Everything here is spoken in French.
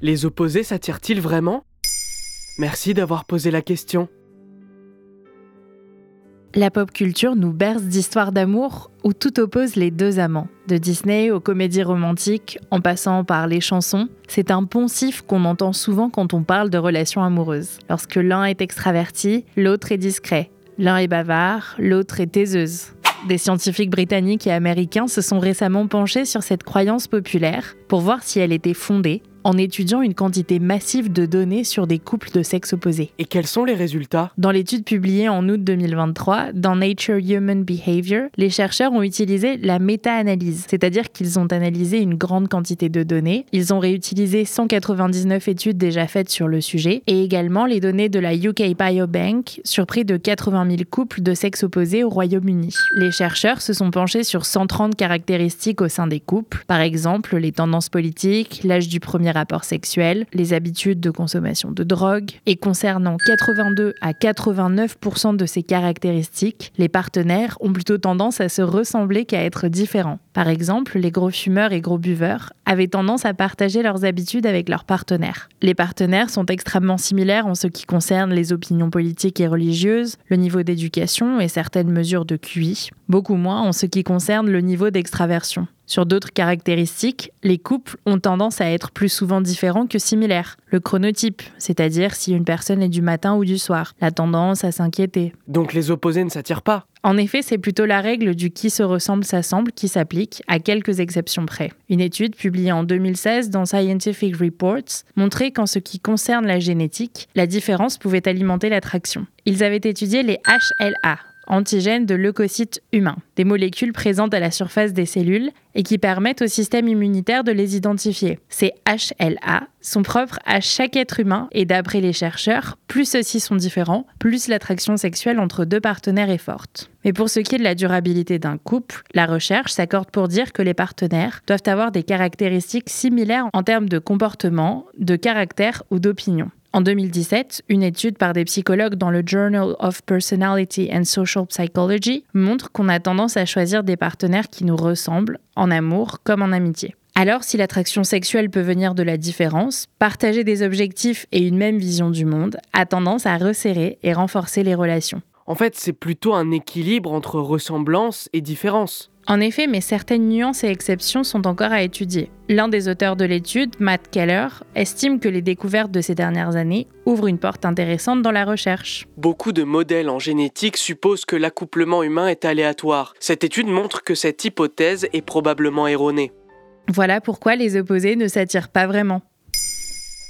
Les opposés s'attirent-ils vraiment? Merci d'avoir posé la question. La pop culture nous berce d'histoires d'amour où tout oppose les deux amants. De Disney aux comédies romantiques, en passant par les chansons, c'est un poncif qu'on entend souvent quand on parle de relations amoureuses. Lorsque l'un est extraverti, l'autre est discret. L'un est bavard, l'autre est taiseuse. Des scientifiques britanniques et américains se sont récemment penchés sur cette croyance populaire pour voir si elle était fondée en étudiant une quantité massive de données sur des couples de sexe opposés. Et quels sont les résultats? Dans l'étude publiée en août 2023 dans Nature Human Behavior, les chercheurs ont utilisé la méta-analyse, c'est-à-dire qu'ils ont analysé une grande quantité de données. Ils ont réutilisé 199 études déjà faites sur le sujet et également les données de la UK Biobank sur près de 80 000 couples de sexe opposés au Royaume-Uni. Les chercheurs se sont penchés sur 130 caractéristiques au sein des couples, par exemple les tendances politiques, l'âge du premier rapports sexuels, les habitudes de consommation de drogue. Et concernant 82 à 89% de ces caractéristiques, les partenaires ont plutôt tendance à se ressembler qu'à être différents. Par exemple, les gros fumeurs et gros buveurs avaient tendance à partager leurs habitudes avec leurs partenaires. Les partenaires sont extrêmement similaires en ce qui concerne les opinions politiques et religieuses, le niveau d'éducation et certaines mesures de QI, beaucoup moins en ce qui concerne le niveau d'extraversion. Sur d'autres caractéristiques, les couples ont tendance à être plus souvent différents que similaires. Le chronotype, c'est-à-dire si une personne est du matin ou du soir, la tendance à s'inquiéter. Donc les opposés ne s'attirent pas en effet, c'est plutôt la règle du qui se ressemble s'assemble qui s'applique, à quelques exceptions près. Une étude publiée en 2016 dans Scientific Reports montrait qu'en ce qui concerne la génétique, la différence pouvait alimenter l'attraction. Ils avaient étudié les HLA, antigènes de leucocytes humains, des molécules présentes à la surface des cellules et qui permettent au système immunitaire de les identifier. Ces HLA sont propres à chaque être humain et d'après les chercheurs, plus ceux-ci sont différents, plus l'attraction sexuelle entre deux partenaires est forte. Mais pour ce qui est de la durabilité d'un couple, la recherche s'accorde pour dire que les partenaires doivent avoir des caractéristiques similaires en termes de comportement, de caractère ou d'opinion. En 2017, une étude par des psychologues dans le Journal of Personality and Social Psychology montre qu'on a tendance à choisir des partenaires qui nous ressemblent, en amour comme en amitié. Alors, si l'attraction sexuelle peut venir de la différence, partager des objectifs et une même vision du monde a tendance à resserrer et renforcer les relations. En fait, c'est plutôt un équilibre entre ressemblance et différence. En effet, mais certaines nuances et exceptions sont encore à étudier. L'un des auteurs de l'étude, Matt Keller, estime que les découvertes de ces dernières années ouvrent une porte intéressante dans la recherche. Beaucoup de modèles en génétique supposent que l'accouplement humain est aléatoire. Cette étude montre que cette hypothèse est probablement erronée. Voilà pourquoi les opposés ne s'attirent pas vraiment.